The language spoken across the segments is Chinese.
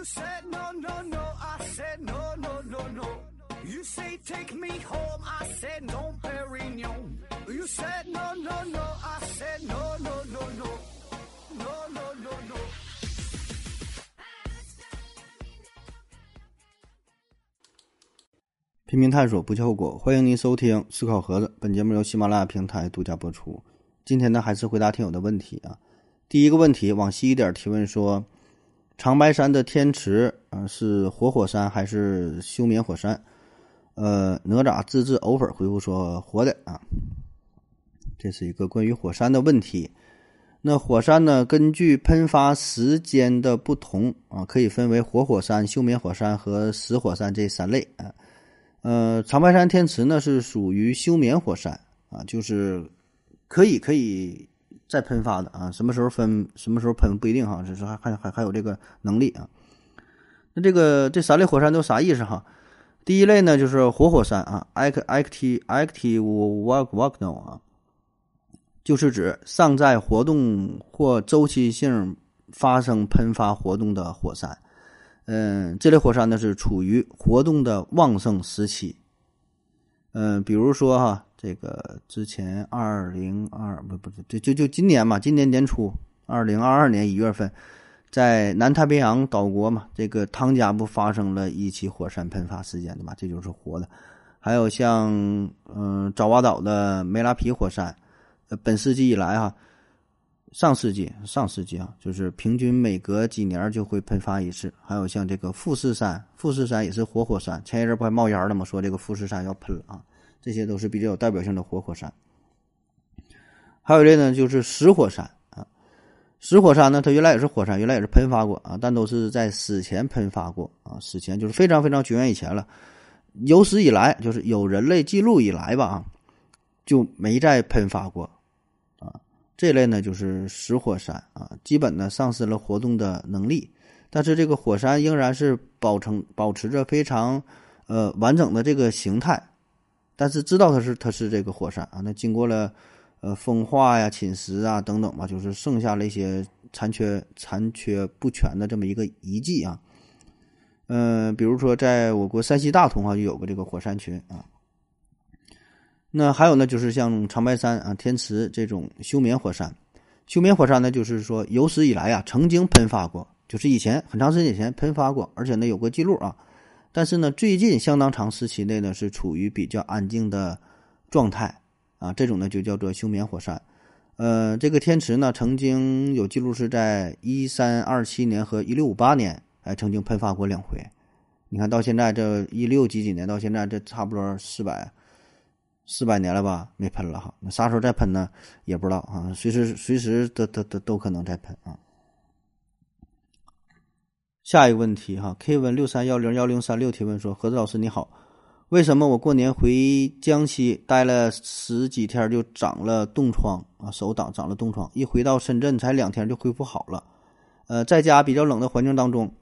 You said no, no, no. I said no, no, no, no. You say take me home. I said no, Perignon. You said no, no, no. I said no, no, no, no. No, no, no, no. 拼命探索，不计后果。欢迎您收听《思考盒子》，本节目由喜马拉雅平台独家播出。今天呢，还是回答听友的问题啊。第一个问题，往西一点提问说，长白山的天池啊是活火山还是休眠火山？呃，哪吒自制藕粉回复说活的啊。这是一个关于火山的问题。那火山呢，根据喷发时间的不同啊，可以分为活火山、休眠火山和死火山这三类啊。呃，长白山天池呢是属于休眠火山啊，就是可以可以再喷发的啊，什么时候分什么时候喷不一定哈，只是还还还还有这个能力啊。那这个这三类火山都啥意思哈？第一类呢就是活火山啊，act active active volcano 啊，就是指尚在活动或周期性发生喷发活动的火山。嗯，这类火山呢是处于活动的旺盛时期。嗯，比如说哈，这个之前二零二不不是就就就今年嘛，今年年初二零二二年一月份，在南太平洋岛国嘛，这个汤加不发生了一起火山喷发事件的嘛，这就是活的。还有像嗯爪哇岛的梅拉皮火山，呃，本世纪以来哈。上世纪，上世纪啊，就是平均每隔几年就会喷发一次。还有像这个富士山，富士山也是活火山，前一阵不还冒烟了吗？说这个富士山要喷了啊，这些都是比较有代表性的活火山。还有一类呢，就是死火山啊，死火山呢，它原来也是火山，原来也是喷发过啊，但都是在死前喷发过啊，死前就是非常非常久远以前了，有史以来就是有人类记录以来吧啊，就没再喷发过啊。这类呢就是死火山啊，基本呢丧失了活动的能力，但是这个火山仍然是保成保持着非常呃完整的这个形态，但是知道它是它是这个火山啊，那经过了呃风化呀、侵蚀啊等等吧，就是剩下了一些残缺残缺不全的这么一个遗迹啊，嗯，比如说在我国山西大同啊就有个这个火山群啊。那还有呢，就是像长白山啊、天池这种休眠火山。休眠火山呢，就是说有史以来啊，曾经喷发过，就是以前很长时间以前喷发过，而且呢有个记录啊。但是呢，最近相当长时期内呢，是处于比较安静的状态啊。这种呢就叫做休眠火山。呃，这个天池呢，曾经有记录是在一三二七年和一六五八年，哎，曾经喷发过两回。你看到现在这一六几几年到现在，这差不多四百。四百年了吧，没喷了哈，那啥时候再喷呢？也不知道啊，随时随时都都都都可能再喷啊。下一个问题哈，K 文六三幺零幺零三六提问说：何子老师你好，为什么我过年回江西待了十几天就长了冻疮啊？手挡长了冻疮，一回到深圳才两天就恢复好了。呃，在家比较冷的环境当中，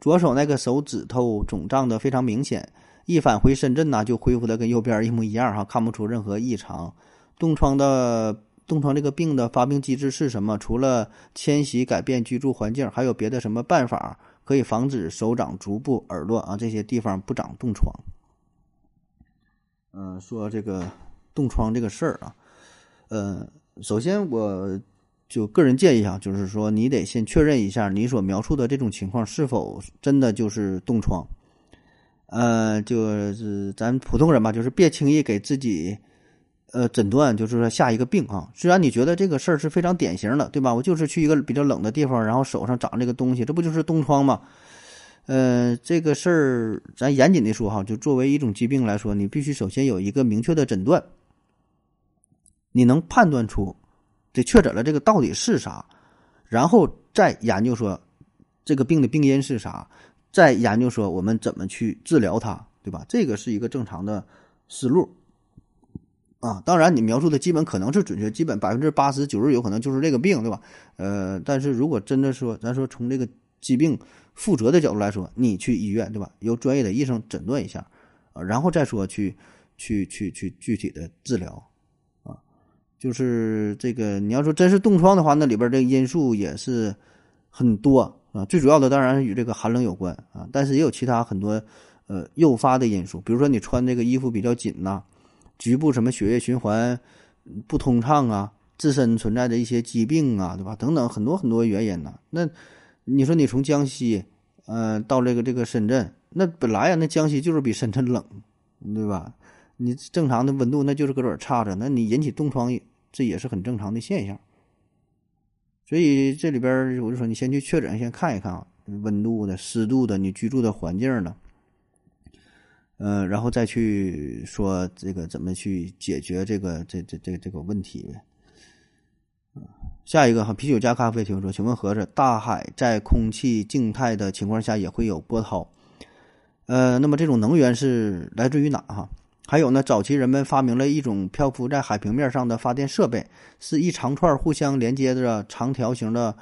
左手那个手指头肿胀的非常明显。一返回深圳呢，就恢复的跟右边一模一样哈，看不出任何异常。冻疮的冻疮这个病的发病机制是什么？除了迁徙改变居住环境，还有别的什么办法可以防止手掌、足部、耳朵啊这些地方不长冻疮？嗯，说这个冻疮这个事儿啊，呃，首先我就个人建议啊，就是说你得先确认一下你所描述的这种情况是否真的就是冻疮。呃，就是咱普通人吧，就是别轻易给自己，呃，诊断，就是说下一个病啊。虽然你觉得这个事儿是非常典型的，对吧？我就是去一个比较冷的地方，然后手上长这个东西，这不就是冻疮吗？呃，这个事儿咱严谨的说哈，就作为一种疾病来说，你必须首先有一个明确的诊断，你能判断出这确诊了这个到底是啥，然后再研究说这个病的病因是啥。再研究说我们怎么去治疗它，对吧？这个是一个正常的思路啊。当然，你描述的基本可能是准确，基本百分之八十九十有可能就是这个病，对吧？呃，但是如果真的说，咱说从这个疾病负责的角度来说，你去医院，对吧？由专业的医生诊断一下啊，然后再说去去去去具体的治疗啊。就是这个，你要说真是冻疮的话，那里边的因素也是很多。啊。最主要的当然与这个寒冷有关啊，但是也有其他很多呃诱发的因素，比如说你穿这个衣服比较紧呐，局部什么血液循环不通畅啊，自身存在的一些疾病啊，对吧？等等很多很多原因呢。那你说你从江西呃到这个这个深圳，那本来呀那江西就是比深圳冷，对吧？你正常的温度那就是搁这儿差着，那你引起冻疮，这也是很正常的现象。所以这里边我就说，你先去确诊，先看一看啊，温度的、湿度的、你居住的环境的，嗯，然后再去说这个怎么去解决这个这这这这个问题呗。下一个哈，啤酒加咖啡提问说，请问盒子，大海在空气静态的情况下也会有波涛？呃，那么这种能源是来自于哪哈？还有呢，早期人们发明了一种漂浮在海平面上的发电设备，是一长串互相连接着长条形的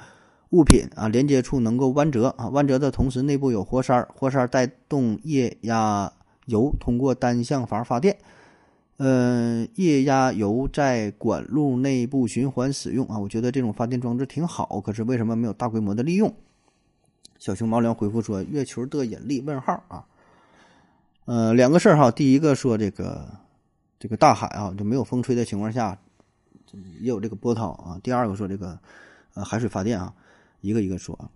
物品啊，连接处能够弯折啊，弯折的同时内部有活塞，活塞带动液压油通过单向阀发电，呃，液压油在管路内部循环使用啊。我觉得这种发电装置挺好，可是为什么没有大规模的利用？小熊猫粮回复说：“月球的引力？问号啊。”呃，两个事儿哈，第一个说这个这个大海啊，就没有风吹的情况下，也有这个波涛啊。第二个说这个呃海水发电啊，一个一个说啊。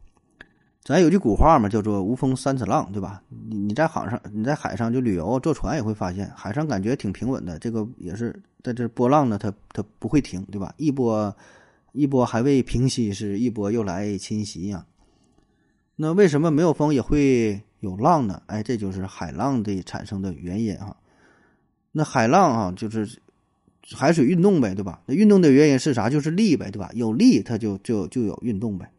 咱有句古话嘛，叫做无风三尺浪，对吧？你你在海上，你在海上就旅游坐船也会发现，海上感觉挺平稳的，这个也是在这波浪呢，它它不会停，对吧？一波一波还未平息，是一波又来侵袭呀。那为什么没有风也会？有浪呢，哎，这就是海浪的产生的原因啊。那海浪啊，就是海水运动呗，对吧？那运动的原因是啥？就是力呗，对吧？有力，它就就就有运动呗。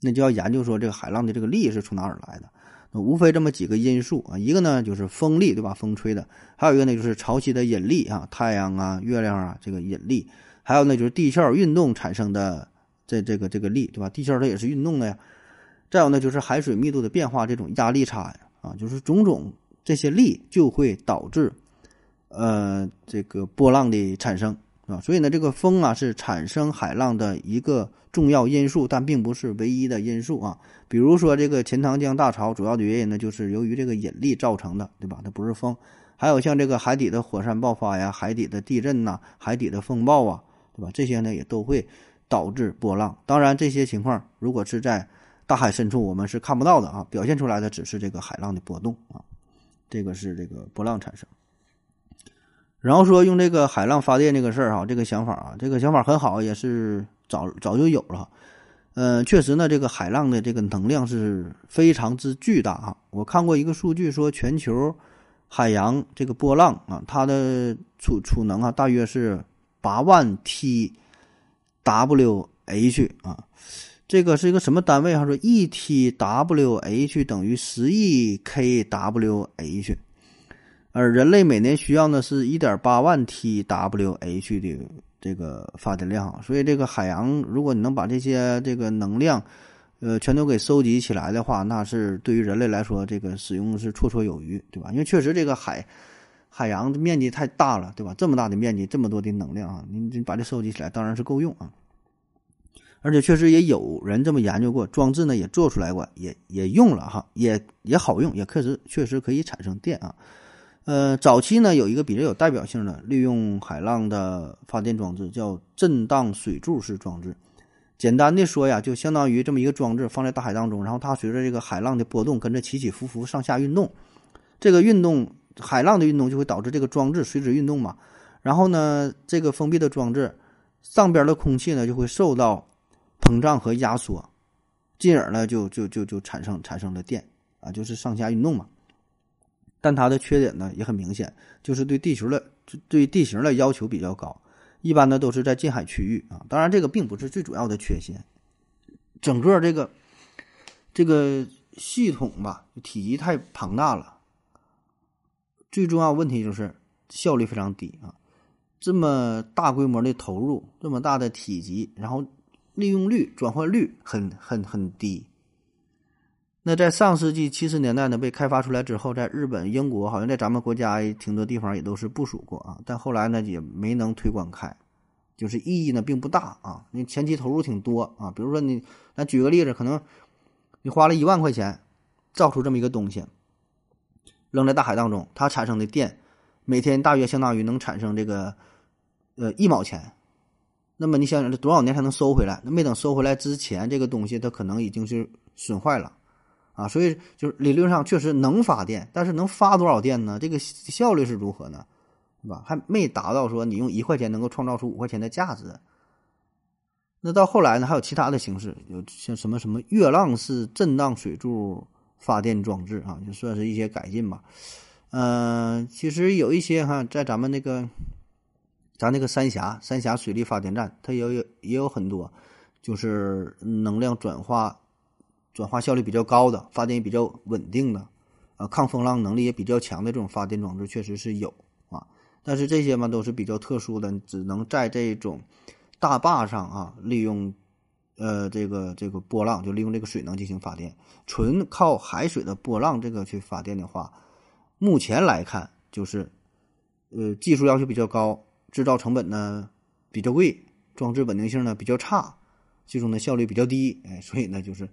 那就要研究说这个海浪的这个力是从哪儿来的。那无非这么几个因素啊，一个呢就是风力，对吧？风吹的；还有一个呢就是潮汐的引力啊，太阳啊、月亮啊这个引力；还有呢就是地壳运动产生的这这个这个力，对吧？地壳它也是运动的呀。再有呢，就是海水密度的变化，这种压力差呀，啊，就是种种这些力就会导致，呃，这个波浪的产生啊。所以呢，这个风啊是产生海浪的一个重要因素，但并不是唯一的因素啊。比如说这个钱塘江大潮，主要的原因呢就是由于这个引力造成的，对吧？它不是风。还有像这个海底的火山爆发呀、海底的地震呐、海底的风暴啊，对吧？这些呢也都会导致波浪。当然，这些情况如果是在大海深处我们是看不到的啊，表现出来的只是这个海浪的波动啊，这个是这个波浪产生。然后说用这个海浪发电这个事儿哈，这个想法啊，这个想法很好，也是早早就有了。嗯，确实呢，这个海浪的这个能量是非常之巨大啊。我看过一个数据说，全球海洋这个波浪啊，它的储储能啊，大约是八万 T W H 啊。这个是一个什么单位？他说 etwh 等于十亿 K W H，而人类每年需要的是一点八万 T W H 的这个发电量。所以这个海洋，如果你能把这些这个能量，呃，全都给收集起来的话，那是对于人类来说，这个使用是绰绰有余，对吧？因为确实这个海海洋的面积太大了，对吧？这么大的面积，这么多的能量啊，你你把这收集起来，当然是够用啊。而且确实也有人这么研究过，装置呢也做出来过，也也用了哈，也也好用，也确实确实可以产生电啊。呃，早期呢有一个比较有代表性的利用海浪的发电装置，叫震荡水柱式装置。简单的说呀，就相当于这么一个装置放在大海当中，然后它随着这个海浪的波动跟着起起伏伏上下运动，这个运动海浪的运动就会导致这个装置随之运动嘛。然后呢，这个封闭的装置上边的空气呢就会受到。膨胀和压缩，进而呢就就就就产生产生了电啊，就是上下运动嘛。但它的缺点呢也很明显，就是对地球的对地形的要求比较高，一般呢都是在近海区域啊。当然这个并不是最主要的缺陷，整个这个这个系统吧，体积太庞大了，最重要问题就是效率非常低啊。这么大规模的投入，这么大的体积，然后。利用率、转换率很很很低。那在上世纪七十年代呢，被开发出来之后，在日本、英国，好像在咱们国家挺多地方也都是部署过啊。但后来呢，也没能推广开，就是意义呢并不大啊。你前期投入挺多啊，比如说你，咱举个例子，可能你花了一万块钱造出这么一个东西，扔在大海当中，它产生的电每天大约相当于能产生这个呃一毛钱。那么你想想，这多少年才能收回来？那没等收回来之前，这个东西它可能已经是损坏了啊。所以就是理论上确实能发电，但是能发多少电呢？这个效率是如何呢？是吧？还没达到说你用一块钱能够创造出五块钱的价值。那到后来呢，还有其他的形式，有像什么什么月浪式震荡水柱发电装置啊，就算是一些改进吧。嗯，其实有一些哈，在咱们那个。咱那个三峡三峡水利发电站，它也有也有很多，就是能量转化转化效率比较高的，发电也比较稳定的，啊，抗风浪能力也比较强的这种发电装置，确实是有啊。但是这些嘛都是比较特殊的，只能在这种大坝上啊，利用呃这个这个波浪，就利用这个水能进行发电。纯靠海水的波浪这个去发电的话，目前来看就是呃技术要求比较高。制造成本呢比较贵，装置稳定性呢比较差，最终呢效率比较低，哎，所以呢就是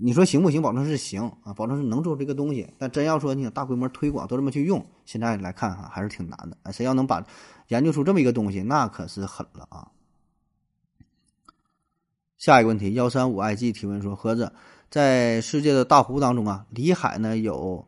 你说行不行？保证是行啊，保证是能做这个东西。但真要说你想大规模推广都这么去用，现在来看哈还是挺难的。哎，谁要能把研究出这么一个东西，那可是狠了啊！下一个问题，幺三五 IG 提问说：盒子在世界的大湖当中啊，里海呢有。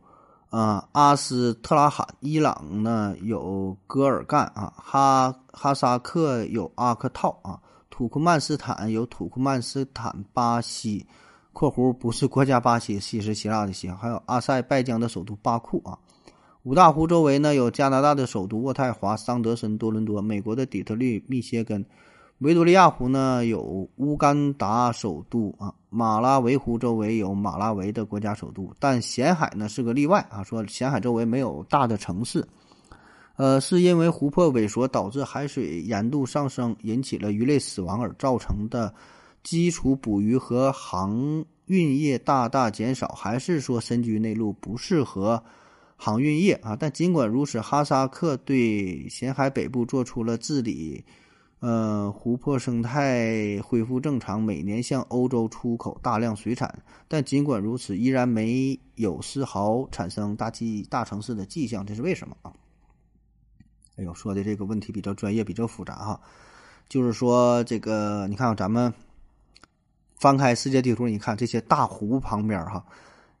啊，阿斯特拉罕，伊朗呢有戈尔干啊，哈哈萨克有阿克套啊，土库曼斯坦有土库曼斯坦，巴西（括弧不是国家巴西，西是希腊的西），还有阿塞拜疆的首都巴库啊。五大湖周围呢有加拿大的首都渥太华、桑德森、多伦多，美国的底特律、密歇根。维多利亚湖呢有乌干达首都啊，马拉维湖周围有马拉维的国家首都，但咸海呢是个例外啊。说咸海周围没有大的城市，呃，是因为湖泊萎缩导致海水盐度上升，引起了鱼类死亡而造成的，基础捕鱼和航运业大大减少，还是说深居内陆不适合航运业啊？但尽管如此，哈萨克对咸海北部做出了治理。呃，湖泊生态恢复正常，每年向欧洲出口大量水产，但尽管如此，依然没有丝毫产生大气大城市的迹象，这是为什么啊？哎呦，说的这个问题比较专业，比较复杂哈。就是说，这个你看，咱们翻开世界地图，你看这些大湖旁边哈，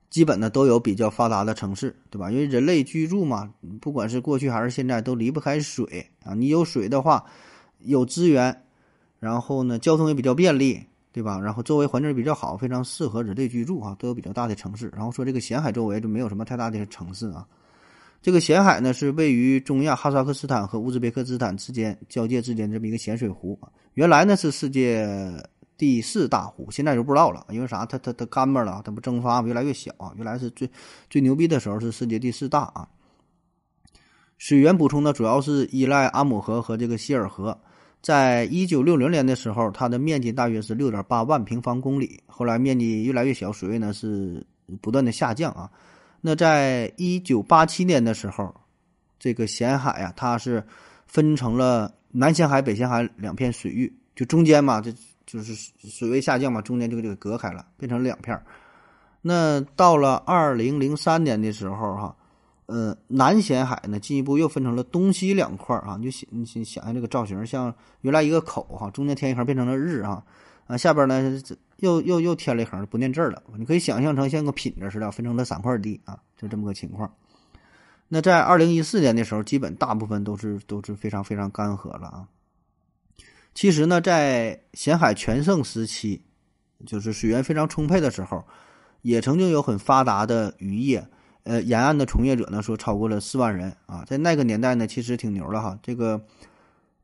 基本呢都有比较发达的城市，对吧？因为人类居住嘛，不管是过去还是现在，都离不开水啊。你有水的话。有资源，然后呢，交通也比较便利，对吧？然后周围环境比较好，非常适合人类居住啊，都有比较大的城市。然后说这个咸海周围就没有什么太大的城市啊。这个咸海呢，是位于中亚哈萨克斯坦和乌兹别克斯坦之间交界之间这么一个咸水湖。原来呢是世界第四大湖，现在就不知道了，因为啥？它它它干巴了，它不蒸发，越来越小啊。原来是最最牛逼的时候是世界第四大啊。水源补充呢，主要是依赖阿姆河和这个希尔河。在一九六零年的时候，它的面积大约是六点八万平方公里。后来面积越来越小，水位呢是不断的下降啊。那在一九八七年的时候，这个咸海啊，它是分成了南咸海、北咸海两片水域，就中间嘛，这就是水位下降嘛，中间就给这个隔开了，变成两片儿那到了二零零三年的时候，哈。呃，南咸海呢，进一步又分成了东西两块儿啊。你就想，你想想象这个造型，像原来一个口哈，中间添一横变成了日哈，啊，下边呢又又又添了一横，不念字了。你可以想象成像个品字似的，分成了三块地啊，就这么个情况。那在二零一四年的时候，基本大部分都是都是非常非常干涸了啊。其实呢，在咸海全盛时期，就是水源非常充沛的时候，也曾经有很发达的渔业。呃，沿岸的从业者呢说超过了四万人啊，在那个年代呢，其实挺牛了哈。这个，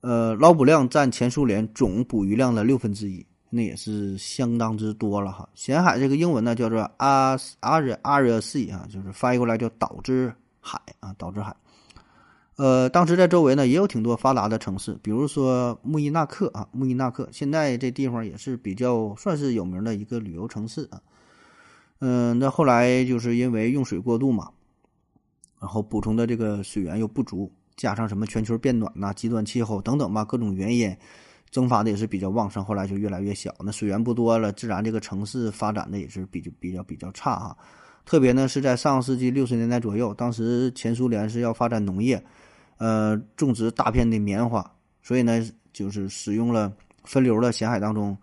呃，捞捕量占前苏联总捕鱼量的六分之一，那也是相当之多了哈。咸海这个英文呢叫做阿阿热阿热 sea 啊，就是翻译过来叫岛之海啊，岛之海。呃，当时在周围呢也有挺多发达的城市，比如说穆伊纳克啊，穆伊纳克现在这地方也是比较算是有名的一个旅游城市啊。嗯，那后来就是因为用水过度嘛，然后补充的这个水源又不足，加上什么全球变暖呐、极端气候等等吧，各种原因，蒸发的也是比较旺盛，后来就越来越小。那水源不多了，自然这个城市发展的也是比较比较比较差哈。特别呢是在上世纪六十年代左右，当时前苏联是要发展农业，呃，种植大片的棉花，所以呢就是使用了分流了咸海当中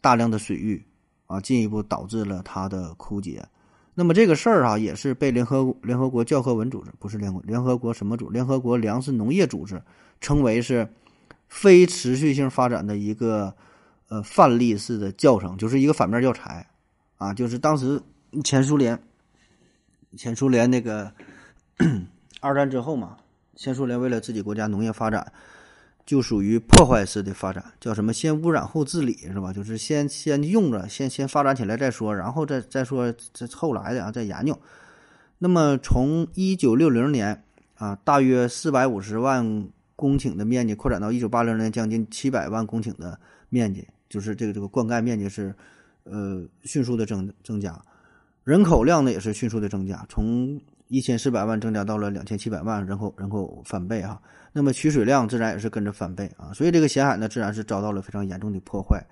大量的水域啊，进一步导致了它的枯竭。那么这个事儿啊，也是被联合联合国教科文组织不是联合联合国什么组？联合国粮食农业组织称为是。非持续性发展的一个呃范例式的教程，就是一个反面教材啊，就是当时前苏联，前苏联那个 二战之后嘛，前苏联为了自己国家农业发展，就属于破坏式的发展，叫什么先污染后治理是吧？就是先先用着，先先发展起来再说，然后再再说这后来的啊再研究。那么从一九六零年啊，大约四百五十万。公顷的面积扩展到一九八零年将近七百万公顷的面积，就是这个这个灌溉面积是，呃，迅速的增增加，人口量呢也是迅速的增加，从一千四百万增加到了两千七百万人口，人口翻倍哈。那么取水量自然也是跟着翻倍啊，所以这个咸海呢自然是遭到了非常严重的破坏，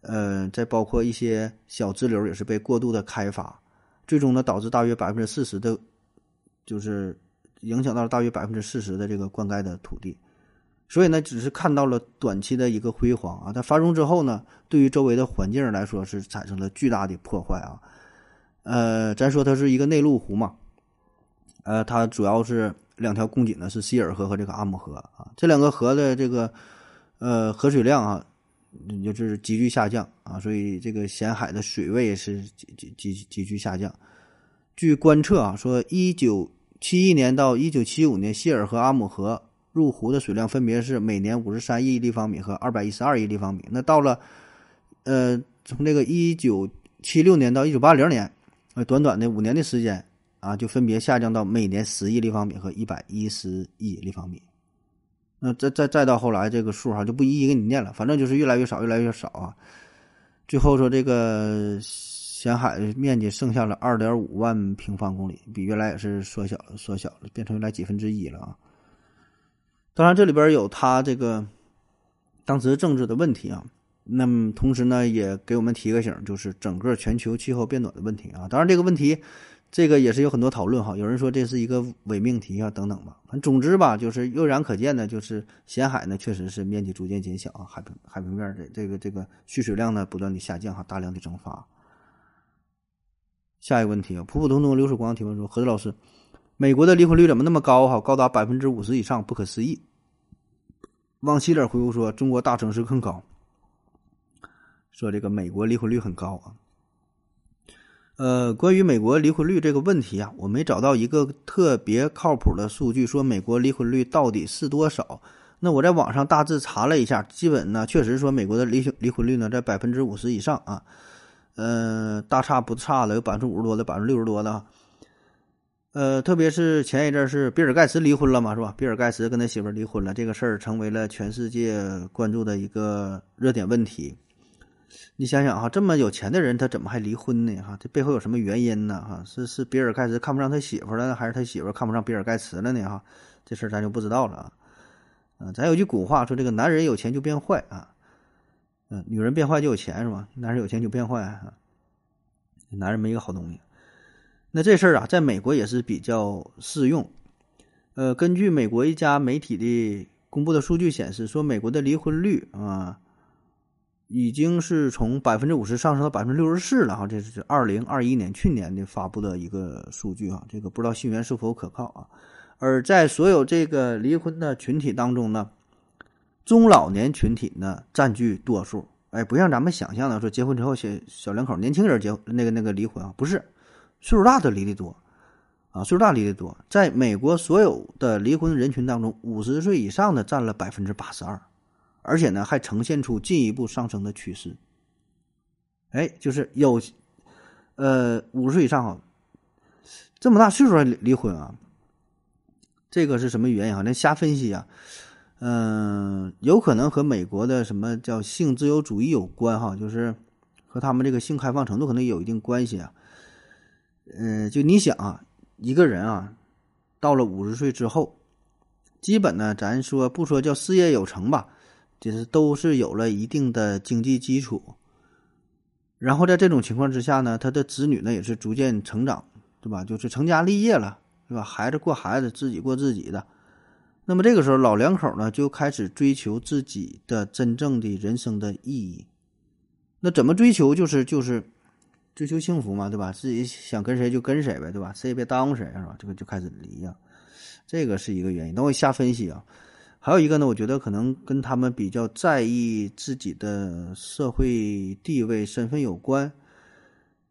呃，再包括一些小支流也是被过度的开发，最终呢导致大约百分之四十的，就是。影响到了大约百分之四十的这个灌溉的土地，所以呢，只是看到了短期的一个辉煌啊。它繁荣之后呢，对于周围的环境来说是产生了巨大的破坏啊。呃，咱说它是一个内陆湖嘛，呃，它主要是两条供给呢是希尔河和这个阿姆河啊，这两个河的这个呃河水量啊，就是急剧下降啊，所以这个咸海的水位是急急急急剧下降。据观测啊，说一九。七一年到一九七五年，希尔和阿姆河入湖的水量分别是每年五十三亿立方米和二百一十二亿立方米。那到了，呃，从这个一九七六年到一九八零年，呃，短短的五年的时间啊，就分别下降到每年十亿立方米和一百一十亿立方米。那再再再到后来，这个数哈就不一一给你念了，反正就是越来越少，越来越少啊。最后说这个。咸海面积剩下了二点五万平方公里，比原来也是缩小了，缩小了，变成原来几分之一了啊！当然，这里边有它这个当时政治的问题啊。那么，同时呢，也给我们提个醒，就是整个全球气候变暖的问题啊。当然，这个问题这个也是有很多讨论哈。有人说这是一个伪命题啊，等等吧。反正总之吧，就是悠然可见的，就是咸海呢确实是面积逐渐减小啊，海平海平面的这个这个蓄水量呢不断的下降哈，大量的蒸发。下一个问题啊，普普通通流水光提问说：“何子老师，美国的离婚率怎么那么高？哈，高达百分之五十以上，不可思议。”往西点回复说：“中国大城市更高。”说这个美国离婚率很高啊。呃，关于美国离婚率这个问题啊，我没找到一个特别靠谱的数据，说美国离婚率到底是多少。那我在网上大致查了一下，基本呢，确实说美国的离离婚率呢在百分之五十以上啊。呃，大差不差的有百分之五十多的，百分之六十多的。呃，特别是前一阵是比尔盖茨离婚了嘛，是吧？比尔盖茨跟他媳妇离婚了，这个事儿成为了全世界关注的一个热点问题。你想想哈，这么有钱的人，他怎么还离婚呢？哈，这背后有什么原因呢？哈，是是比尔盖茨看不上他媳妇了，还是他媳妇看不上比尔盖茨了呢？哈，这事儿咱就不知道了啊。嗯，咱有句古话说，这个男人有钱就变坏啊。嗯，女人变坏就有钱是吧？男人有钱就变坏啊，男人没一个好东西。那这事儿啊，在美国也是比较适用。呃，根据美国一家媒体的公布的数据显示，说美国的离婚率啊，已经是从百分之五十上升到百分之六十四了哈。这是二零二一年去年的发布的一个数据啊，这个不知道信源是否可靠啊。而在所有这个离婚的群体当中呢。中老年群体呢占据多数，哎，不像咱们想象的说结婚之后小小两口年轻人结那个那个离婚啊，不是，岁数大的离的多，啊，岁数大离的多。在美国所有的离婚人群当中，五十岁以上的占了百分之八十二，而且呢还呈现出进一步上升的趋势。哎，就是有，呃，五十岁以上哈，这么大岁数还离婚啊，这个是什么原因啊？那瞎分析啊。嗯，有可能和美国的什么叫性自由主义有关哈，就是和他们这个性开放程度可能有一定关系啊。嗯，就你想啊，一个人啊，到了五十岁之后，基本呢，咱说不说叫事业有成吧，就是都是有了一定的经济基础。然后在这种情况之下呢，他的子女呢也是逐渐成长，对吧？就是成家立业了，对吧？孩子过孩子，自己过自己的。那么这个时候，老两口呢就开始追求自己的真正的人生的意义。那怎么追求？就是就是追求幸福嘛，对吧？自己想跟谁就跟谁呗，对吧？谁也别耽误谁，是吧？这个就开始离呀，这个是一个原因。等我瞎分析啊。还有一个呢，我觉得可能跟他们比较在意自己的社会地位、身份有关。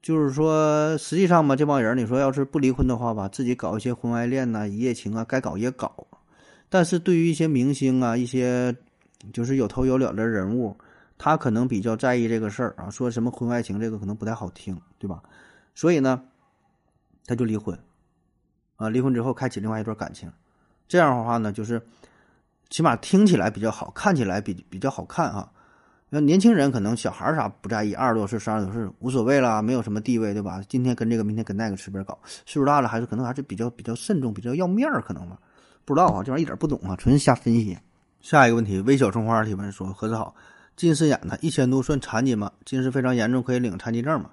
就是说，实际上嘛，这帮人，你说要是不离婚的话吧，自己搞一些婚外恋呐、一夜情啊，该搞也搞。但是对于一些明星啊、一些就是有头有脸的人物，他可能比较在意这个事儿啊，说什么婚外情这个可能不太好听，对吧？所以呢，他就离婚，啊，离婚之后开启另外一段感情，这样的话呢，就是起码听起来比较好，看起来比比较好看哈。那年轻人可能小孩啥不在意，二十多岁、三十多岁无所谓啦，没有什么地位，对吧？今天跟这个，明天跟那个，随便搞。岁数大了，还是可能还是比较比较慎重，比较要面儿，可能吧。不知道啊，这玩意儿一点不懂啊，纯瞎分析。下一个问题，微小葱花提问说：“何子好，近视眼呢？一千度算残疾吗？近视非常严重，可以领残疾证吗？”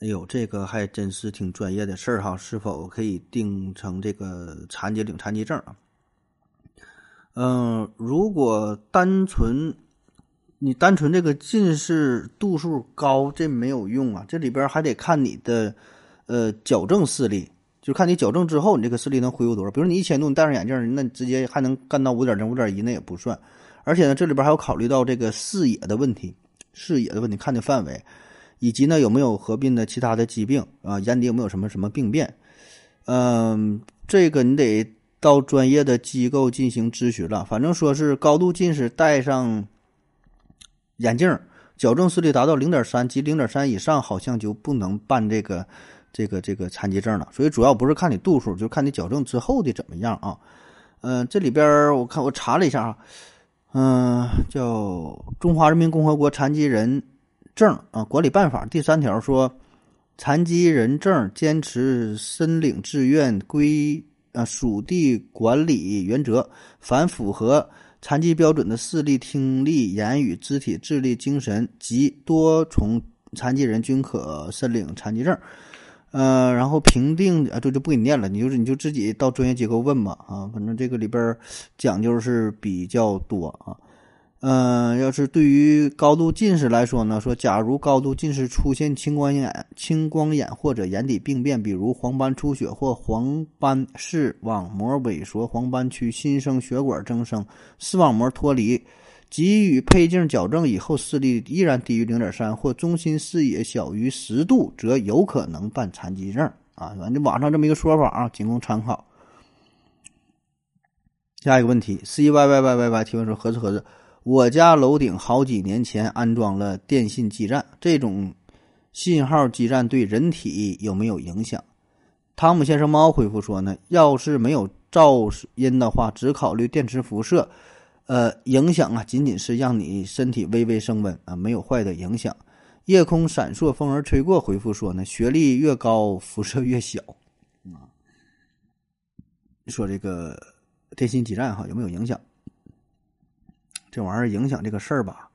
哎呦，这个还真是挺专业的事儿哈。是否可以定成这个残疾领残疾证啊？嗯，如果单纯你单纯这个近视度数高，这没有用啊。这里边还得看你的呃矫正视力。就看你矫正之后，你这个视力能恢复多少？比如你一千度，你戴上眼镜，那你直接还能干到五点零、五点一，那也不算。而且呢，这里边还要考虑到这个视野的问题，视野的问题，看的范围，以及呢有没有合并的其他的疾病啊，眼底有没有什么什么病变？嗯，这个你得到专业的机构进行咨询了。反正说是高度近视戴上眼镜，矫正视力达到零点三及零点三以上，好像就不能办这个。这个这个残疾证了，所以主要不是看你度数，就看你矫正之后的怎么样啊？嗯，这里边我看我查了一下啊，嗯，叫《中华人民共和国残疾人证啊管理办法》第三条说，残疾人证坚持申领志愿归啊属地管理原则，凡符合残疾标准的视力、听力、言语、肢体、智力、精神及多重残疾人均可申领残疾证。呃，然后评定啊，这就不给你念了，你就是你就自己到专业机构问吧啊，反正这个里边讲究是比较多啊。嗯，要是对于高度近视来说呢，说假如高度近视出现青光眼、青光眼或者眼底病变，比如黄斑出血或黄斑视网膜萎缩、黄斑区新生血管增生、视网膜脱离。给予配镜矫正以后，视力依然低于零点三或中心视野小于十度，则有可能办残疾证啊。反正网上这么一个说法啊，仅供参考。下一个问题，C Y Y Y Y Y 提问说：何子何子，我家楼顶好几年前安装了电信基站，这种信号基站对人体有没有影响？汤姆先生猫回复说呢，要是没有噪音的话，只考虑电磁辐射。呃，影响啊，仅仅是让你身体微微升温啊，没有坏的影响。夜空闪烁，风儿吹过。回复说呢，学历越高，辐射越小。啊，说这个电信基站哈有没有影响？这玩意儿影响这个事儿吧，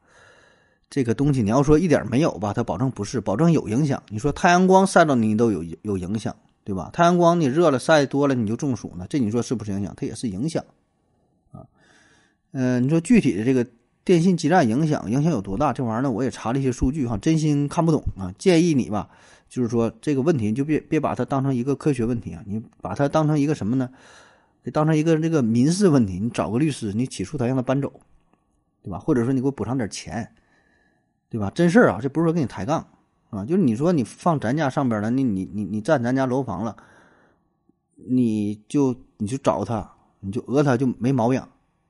这个东西你要说一点没有吧，它保证不是，保证有影响。你说太阳光晒到你都有有影响，对吧？太阳光你热了晒多了你就中暑呢，这你说是不是影响？它也是影响啊。嗯，你说具体的这个电信基站影响影响有多大？这玩意儿呢，我也查了一些数据哈，真心看不懂啊。建议你吧，就是说这个问题就别别把它当成一个科学问题啊，你把它当成一个什么呢？得当成一个这个民事问题。你找个律师，你起诉他让他搬走，对吧？或者说你给我补偿点钱，对吧？真事儿啊，这不是说跟你抬杠啊，就是你说你放咱家上边了，你你你你占咱家楼房了，你就你就找他，你就讹他就没毛病。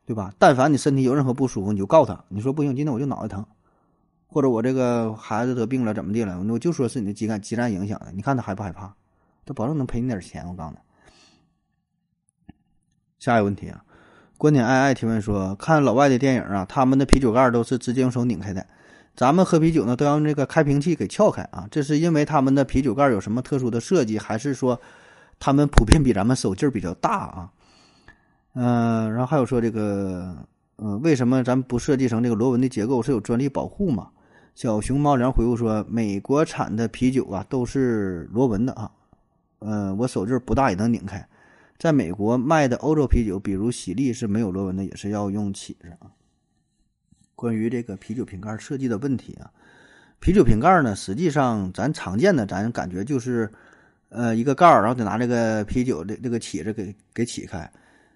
对吧？但凡你身体有任何不舒服，你就告他。你说不行，今天我就脑袋疼，或者我这个孩子得病了，怎么地了？我就说是你的基干基站影响的。你看他害不害怕？他保证能赔你点钱。我告诉你。下一个问题啊，观点爱爱提问说：看老外的电影啊，他们的啤酒盖都是直接用手拧开的，咱们喝啤酒呢都要用这个开瓶器给撬开啊。这是因为他们的啤酒盖有什么特殊的设计，还是说他们普遍比咱们手劲儿比较大啊？嗯，然后还有说这个嗯，为什么咱不设计成这个螺纹的结构？是有专利保护吗？小熊猫粮回复说，美国产的啤酒啊都是螺纹的啊，呃，我手劲不大也能拧开。在美国卖的欧洲啤酒，比如喜力是没有螺纹的，也是要用起子啊。关于这个啤酒瓶盖设计的问题啊，啤酒瓶盖呢，实际上咱常见的，咱感觉就是，呃，一个盖儿，然后得拿这个啤酒的这个起子给给起开。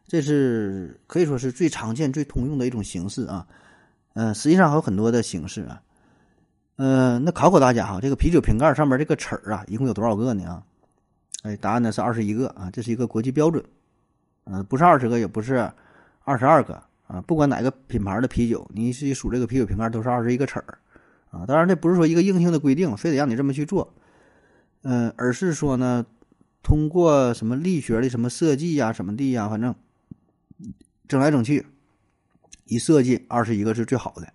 这是可以说是最常见、最通用的一种形式啊，嗯，实际上还有很多的形式啊，嗯，那考考大家哈，这个啤酒瓶盖上面这个齿儿啊，一共有多少个呢？啊，哎，答案呢是二十一个啊，这是一个国际标准，嗯，不是二十个，也不是二十二个啊，不管哪个品牌的啤酒，你去数这个啤酒瓶盖都是二十一个齿儿啊，当然这不是说一个硬性的规定，非得让你这么去做，嗯，而是说呢，通过什么力学的什么设计呀、什么的呀，反正。整来整去，一设计二十一个是最好的。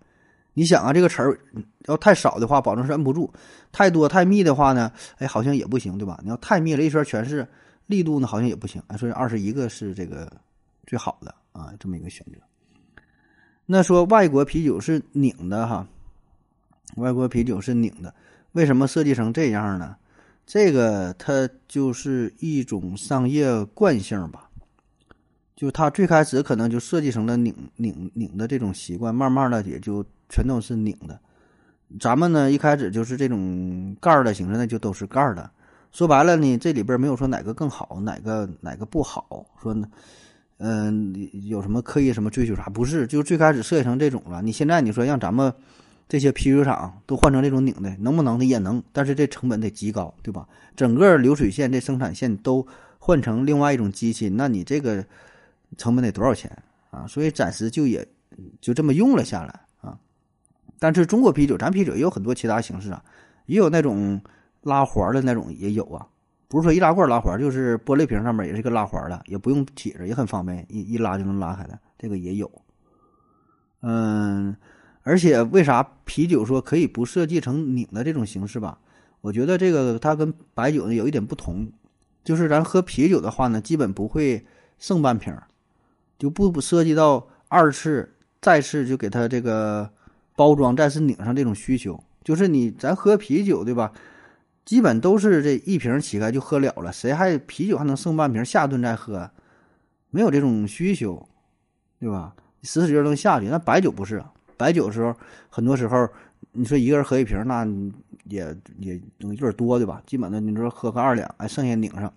你想啊，这个齿儿要太少的话，保证是摁不住；太多太密的话呢，哎，好像也不行，对吧？你要太密了，一圈全是，力度呢好像也不行。所以二十一个是这个最好的啊，这么一个选择。那说外国啤酒是拧的哈，外国啤酒是拧的，为什么设计成这样呢？这个它就是一种商业惯性吧。就它最开始可能就设计成了拧拧拧的这种习惯，慢慢的也就全都是拧的。咱们呢一开始就是这种盖儿的形式，那就都是盖儿的。说白了呢，这里边没有说哪个更好，哪个哪个不好。说呢，嗯，有什么刻意什么追求啥？不是，就最开始设计成这种了。你现在你说让咱们这些啤酒厂都换成这种拧的，能不能的也能，但是这成本得极高，对吧？整个流水线这生产线都换成另外一种机器，那你这个。成本得多少钱啊？所以暂时就也就这么用了下来。但是中国啤酒，咱啤酒也有很多其他形式啊，也有那种拉环的那种也有啊。不是说易拉罐拉环，就是玻璃瓶上面也是个拉环的，也不用挤着，也很方便，一一拉就能拉开的，这个也有。嗯，而且为啥啤酒说可以不设计成拧的这种形式吧？我觉得这个它跟白酒呢有一点不同，就是咱喝啤酒的话呢，基本不会剩半瓶。就不不涉及到二次、再次就给它这个包装、再次拧上这种需求。就是你咱喝啤酒对吧？基本都是这一瓶起开就喝了了，谁还啤酒还能剩半瓶下顿再喝？没有这种需求，对吧？使使劲能下去。那白酒不是，白酒的时候很多时候你说一个人喝一瓶，那也也有点多对吧？基本的你说喝个二两，哎，剩下拧上。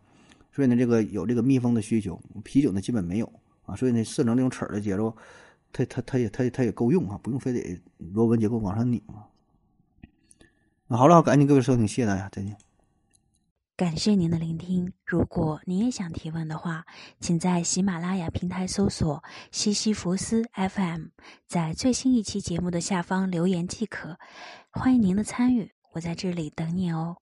所以呢，这个有这个密封的需求，啤酒呢基本没有。啊，所以呢，设成这种齿儿的结构，它它它也它它也够用啊，不用非得螺纹结构往上拧啊。那好了，感谢各位收听，谢谢大家，再见。感谢您的聆听。如果您也想提问的话，请在喜马拉雅平台搜索“西西弗斯 FM”，在最新一期节目的下方留言即可。欢迎您的参与，我在这里等你哦。